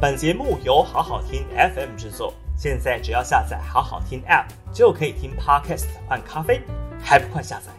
本节目由好好听 FM 制作，现在只要下载好好听 App 就可以听 Podcast 换咖啡，还不快下载？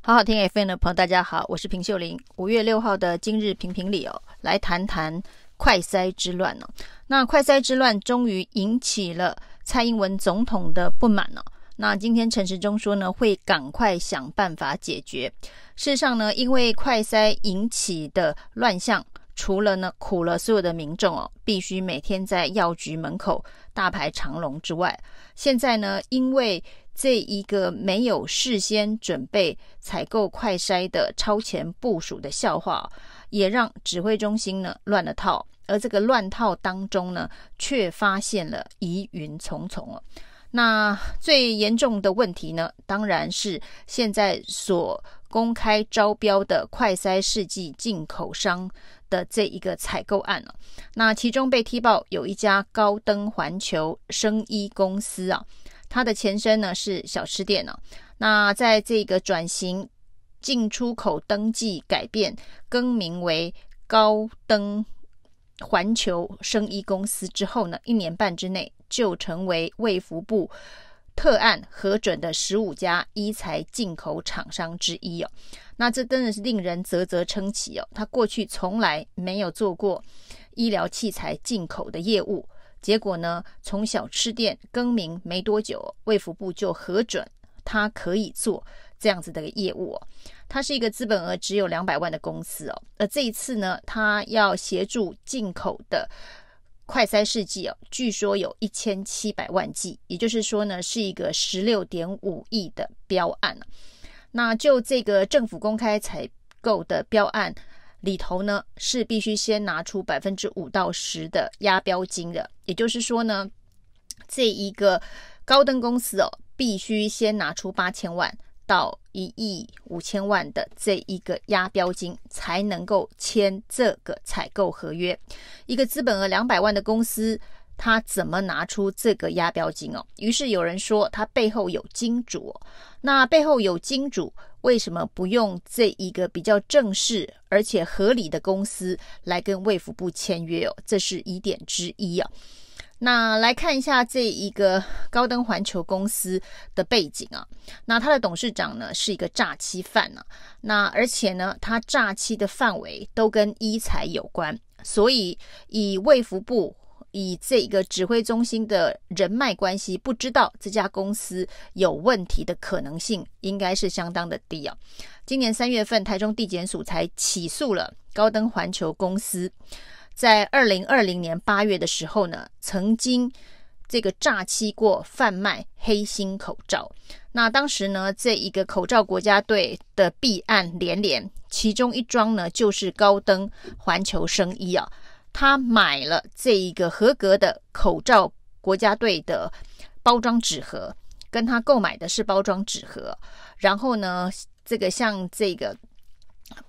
好好听 FM 的朋友，大家好，我是平秀玲。五月六号的今日评评理哦，来谈谈快筛之乱哦。那快筛之乱终于引起了蔡英文总统的不满了。那今天陈时中说呢，会赶快想办法解决。事实上呢，因为快筛引起的乱象。除了呢苦了所有的民众哦，必须每天在药局门口大排长龙之外，现在呢，因为这一个没有事先准备采购快筛的超前部署的笑话，也让指挥中心呢乱了套。而这个乱套当中呢，却发现了疑云重重哦。那最严重的问题呢，当然是现在所公开招标的快筛试剂进口商。的这一个采购案了，那其中被踢爆有一家高登环球生医公司啊，它的前身呢是小吃店呢。那在这个转型进出口登记改变更名为高登环球生医公司之后呢，一年半之内就成为卫福部特案核准的十五家医材进口厂商之一哦。那这真的是令人啧啧称奇哦！他过去从来没有做过医疗器材进口的业务，结果呢，从小吃店更名没多久，卫福部就核准他可以做这样子的业务哦。他是一个资本额只有两百万的公司哦，而这一次呢，他要协助进口的快筛试剂哦，据说有一千七百万剂，也就是说呢，是一个十六点五亿的标案。那就这个政府公开采购的标案里头呢，是必须先拿出百分之五到十的押标金的。也就是说呢，这一个高登公司哦，必须先拿出八千万到一亿五千万的这一个押标金，才能够签这个采购合约。一个资本额两百万的公司。他怎么拿出这个押标金哦？于是有人说他背后有金主。那背后有金主，为什么不用这一个比较正式而且合理的公司来跟卫福部签约哦？这是疑点之一啊。那来看一下这一个高登环球公司的背景啊。那他的董事长呢是一个诈欺犯呢。那而且呢，他诈欺的范围都跟医材有关，所以以卫福部。以这个指挥中心的人脉关系，不知道这家公司有问题的可能性应该是相当的低啊。今年三月份，台中地检署才起诉了高登环球公司，在二零二零年八月的时候呢，曾经这个诈欺过贩卖黑心口罩。那当时呢，这一个口罩国家队的弊案连连，其中一桩呢就是高登环球生医啊。他买了这一个合格的口罩国家队的包装纸盒，跟他购买的是包装纸盒。然后呢，这个像这个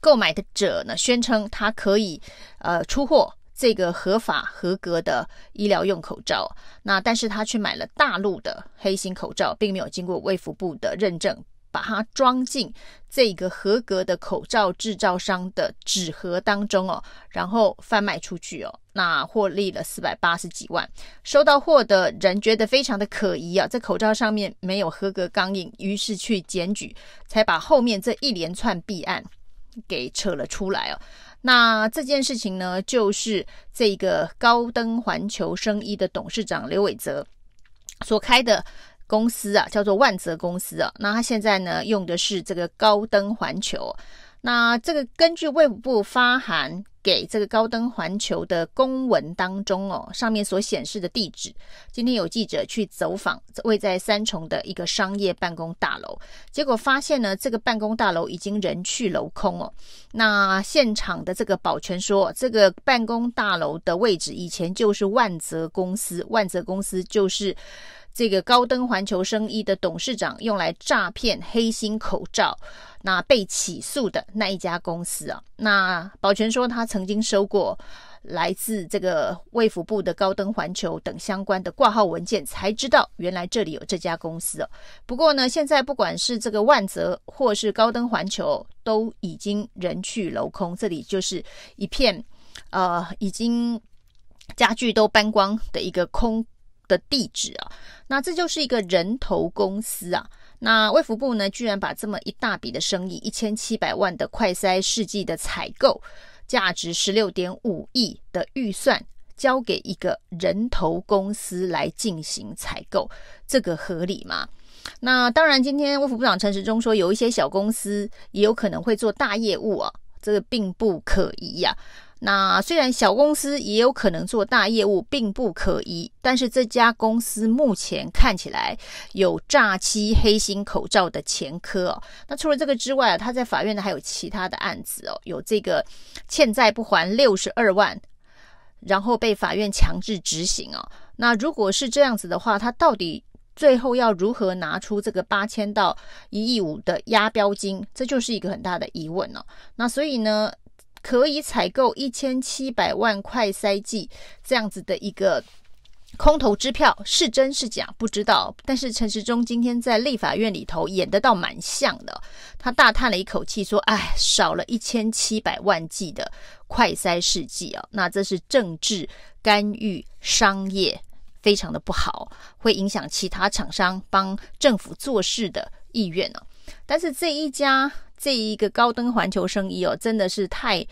购买的者呢，宣称他可以呃出货这个合法合格的医疗用口罩。那但是他却买了大陆的黑心口罩，并没有经过卫福部的认证。把它装进这个合格的口罩制造商的纸盒当中哦，然后贩卖出去哦，那获利了四百八十几万。收到货的人觉得非常的可疑啊，这口罩上面没有合格钢印，于是去检举，才把后面这一连串弊案给扯了出来哦。那这件事情呢，就是这个高登环球生意的董事长刘伟泽所开的。公司啊，叫做万泽公司啊。那他现在呢，用的是这个高登环球。那这个根据卫部发函给这个高登环球的公文当中哦，上面所显示的地址，今天有记者去走访位在三重的一个商业办公大楼，结果发现呢，这个办公大楼已经人去楼空哦。那现场的这个保全说，这个办公大楼的位置以前就是万泽公司，万泽公司就是。这个高登环球生医的董事长用来诈骗黑心口罩，那被起诉的那一家公司啊，那保全说他曾经收过来自这个卫福部的高登环球等相关的挂号文件，才知道原来这里有这家公司哦。不过呢，现在不管是这个万泽或是高登环球，都已经人去楼空，这里就是一片呃已经家具都搬光的一个空的地址啊。那这就是一个人头公司啊。那卫福部呢，居然把这么一大笔的生意，一千七百万的快筛试剂的采购，价值十六点五亿的预算，交给一个人头公司来进行采购，这个合理吗？那当然，今天卫福部长陈时中说，有一些小公司也有可能会做大业务啊，这个并不可疑呀、啊。那虽然小公司也有可能做大业务，并不可疑，但是这家公司目前看起来有诈欺黑心口罩的前科哦。那除了这个之外啊，他在法院呢还有其他的案子哦，有这个欠债不还六十二万，然后被法院强制执行哦。那如果是这样子的话，他到底最后要如何拿出这个八千到一亿五的押标金？这就是一个很大的疑问哦。那所以呢，可以采购一千七百万快筛剂这样子的一个空头支票是真是假不知道，但是陈时中今天在立法院里头演得倒蛮像的，他大叹了一口气说：“哎，少了一千七百万剂的快筛试剂啊，那这是政治干预商业，非常的不好，会影响其他厂商帮政府做事的意愿呢。但是这一家。”这一个高登环球生意哦，真的是太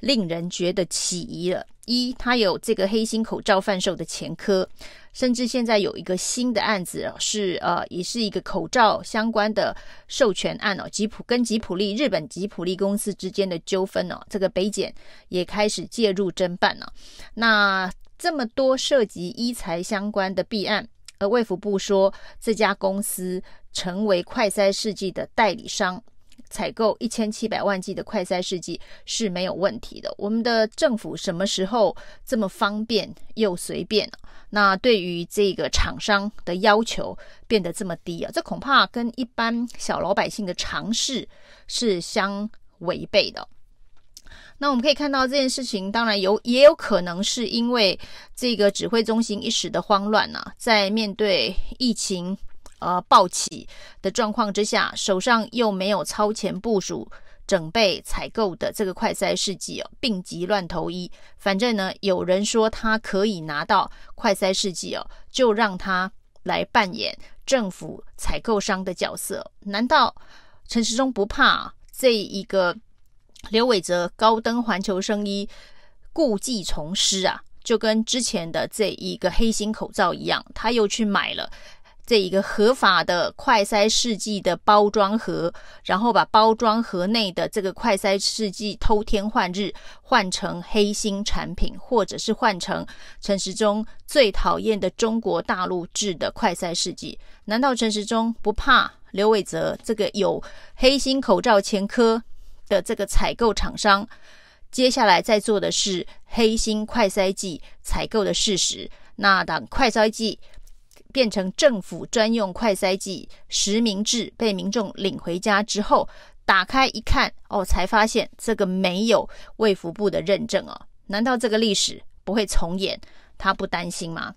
令人觉得起疑了。一，他有这个黑心口罩贩售的前科，甚至现在有一个新的案子是呃，也是一个口罩相关的授权案哦，吉普跟吉普利日本吉普利公司之间的纠纷哦，这个北检也开始介入侦办了。那这么多涉及医材相关的弊案，而卫福部说这家公司成为快筛试剂的代理商。采购一千七百万剂的快筛试剂是没有问题的。我们的政府什么时候这么方便又随便？那对于这个厂商的要求变得这么低啊？这恐怕跟一般小老百姓的常识是相违背的。那我们可以看到这件事情，当然有也有可能是因为这个指挥中心一时的慌乱啊，在面对疫情。呃，暴起的状况之下，手上又没有超前部署、准备采购的这个快筛试剂哦，病急乱投医。反正呢，有人说他可以拿到快筛试剂哦，就让他来扮演政府采购商的角色。难道陈时中不怕这一个刘伟哲高登环球生医故技重施啊？就跟之前的这一个黑心口罩一样，他又去买了。这一个合法的快筛试剂的包装盒，然后把包装盒内的这个快筛试剂偷天换日换成黑心产品，或者是换成陈时中最讨厌的中国大陆制的快筛试剂。难道陈时中不怕刘伟哲这个有黑心口罩前科的这个采购厂商，接下来在做的是黑心快筛剂采购的事实？那当快筛剂。变成政府专用快筛剂实名制，被民众领回家之后，打开一看，哦，才发现这个没有卫福部的认证哦。难道这个历史不会重演？他不担心吗？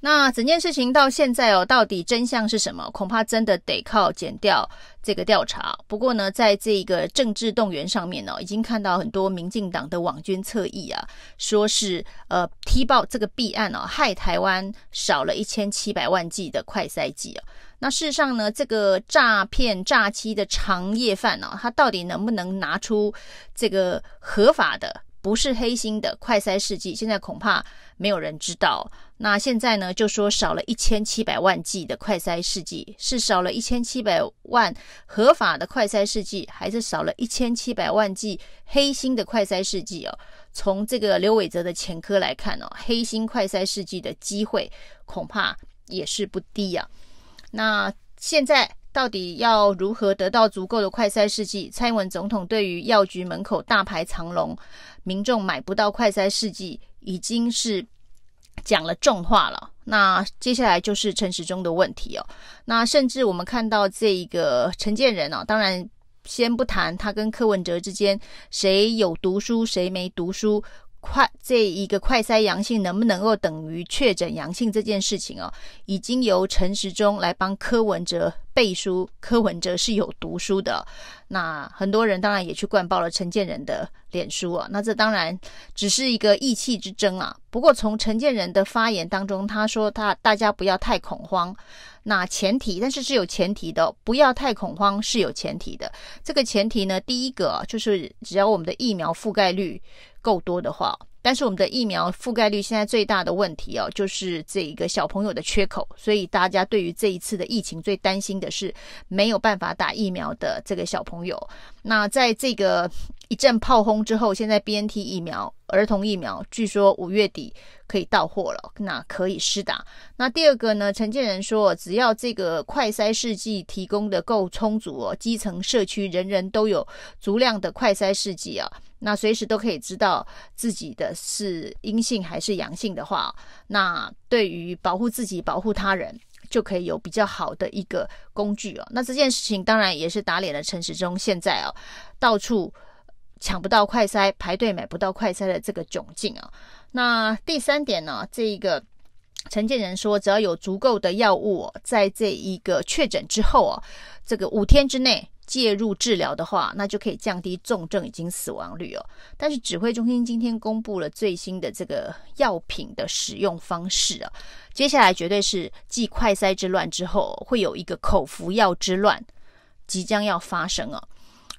那整件事情到现在哦，到底真相是什么？恐怕真的得靠检调这个调查。不过呢，在这个政治动员上面呢，已经看到很多民进党的网军侧翼啊，说是呃踢爆这个弊案哦，害台湾少了一千七百万剂的快筛剂啊。那事实上呢，这个诈骗诈欺的长夜犯呢，他到底能不能拿出这个合法的？不是黑心的快筛试剂，现在恐怕没有人知道。那现在呢，就说少了一千七百万剂的快筛试剂，是少了一千七百万合法的快筛试剂，还是少了一千七百万剂黑心的快筛试剂哦？从这个刘伟哲的前科来看哦，黑心快筛试剂的机会恐怕也是不低啊。那现在。到底要如何得到足够的快筛试剂？蔡英文总统对于药局门口大排长龙，民众买不到快筛试剂，已经是讲了重话了。那接下来就是陈时中的问题哦。那甚至我们看到这一个陈建仁哦，当然先不谈他跟柯文哲之间谁有读书谁没读书。快这一个快筛阳性能不能够等于确诊阳性这件事情哦，已经由陈时中来帮柯文哲背书，柯文哲是有读书的。那很多人当然也去灌爆了陈建仁的脸书啊。那这当然只是一个意气之争啊。不过从陈建仁的发言当中，他说他大家不要太恐慌。那前提，但是是有前提的，不要太恐慌是有前提的。这个前提呢，第一个就是只要我们的疫苗覆盖率够多的话。但是我们的疫苗覆盖率现在最大的问题哦，就是这一个小朋友的缺口，所以大家对于这一次的疫情最担心的是没有办法打疫苗的这个小朋友。那在这个一阵炮轰之后，现在 BNT 疫苗、儿童疫苗据说五月底可以到货了，那可以施打。那第二个呢，陈建仁说，只要这个快筛试剂提供的够充足哦，基层社区人人都有足量的快筛试剂啊。那随时都可以知道自己的是阴性还是阳性的话，那对于保护自己、保护他人，就可以有比较好的一个工具哦。那这件事情当然也是打脸了陈时中现在哦，到处抢不到快塞、排队买不到快塞的这个窘境啊。那第三点呢，这一个陈建仁说，只要有足够的药物，在这一个确诊之后哦，这个五天之内。介入治疗的话，那就可以降低重症以及死亡率哦。但是指挥中心今天公布了最新的这个药品的使用方式啊，接下来绝对是继快筛之乱之后，会有一个口服药之乱即将要发生啊。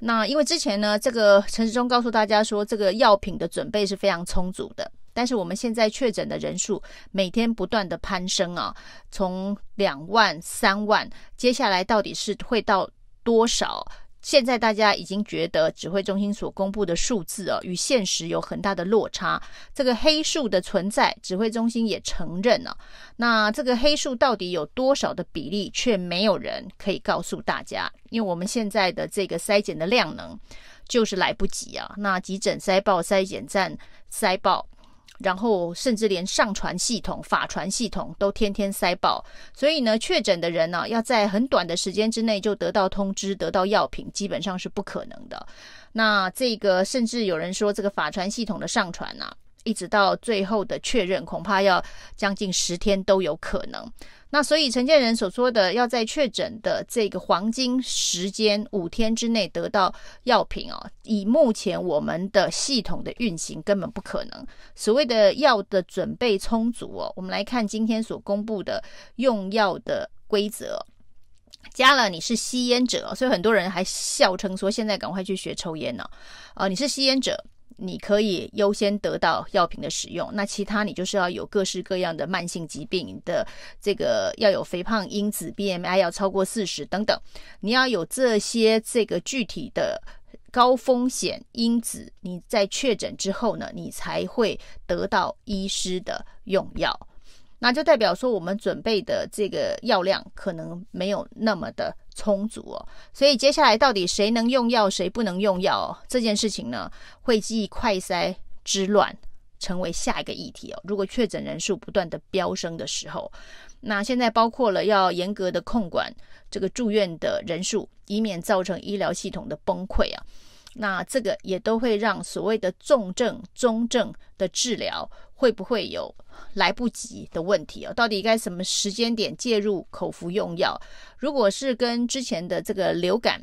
那因为之前呢，这个陈时中告诉大家说，这个药品的准备是非常充足的，但是我们现在确诊的人数每天不断的攀升啊，从两万、三万，接下来到底是会到多少？现在大家已经觉得指挥中心所公布的数字哦，与现实有很大的落差。这个黑数的存在，指挥中心也承认了。那这个黑数到底有多少的比例，却没有人可以告诉大家，因为我们现在的这个筛检的量能就是来不及啊。那急诊筛爆，筛检站筛爆。然后甚至连上传系统、法传系统都天天塞爆，所以呢，确诊的人呢，要在很短的时间之内就得到通知、得到药品，基本上是不可能的。那这个甚至有人说，这个法传系统的上传啊，一直到最后的确认，恐怕要将近十天都有可能。那所以陈建仁所说的要在确诊的这个黄金时间五天之内得到药品哦，以目前我们的系统的运行根本不可能。所谓的药的准备充足哦，我们来看今天所公布的用药的规则，加了你是吸烟者，所以很多人还笑称说，现在赶快去学抽烟呢，啊，你是吸烟者。你可以优先得到药品的使用，那其他你就是要有各式各样的慢性疾病的这个要有肥胖因子 BMI 要超过四十等等，你要有这些这个具体的高风险因子，你在确诊之后呢，你才会得到医师的用药。那就代表说，我们准备的这个药量可能没有那么的充足哦。所以接下来到底谁能用药，谁不能用药这件事情呢，会继快筛之乱成为下一个议题哦。如果确诊人数不断的飙升的时候，那现在包括了要严格的控管这个住院的人数，以免造成医疗系统的崩溃啊。那这个也都会让所谓的重症、中症的治疗会不会有来不及的问题啊？到底该什么时间点介入口服用药？如果是跟之前的这个流感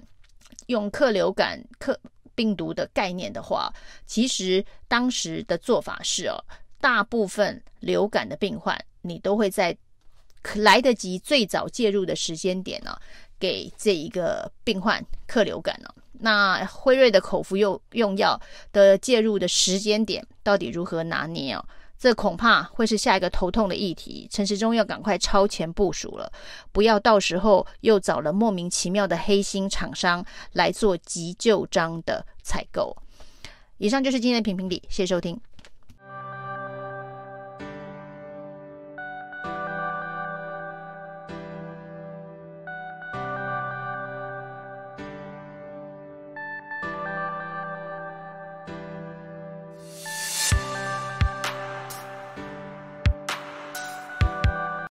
用克流感克病毒的概念的话，其实当时的做法是哦，大部分流感的病患你都会在来得及最早介入的时间点呢，给这一个病患克流感呢。那辉瑞的口服用用药的介入的时间点到底如何拿捏哦？这恐怕会是下一个头痛的议题。陈时中要赶快超前部署了，不要到时候又找了莫名其妙的黑心厂商来做急救章的采购。以上就是今天的评评理，谢谢收听。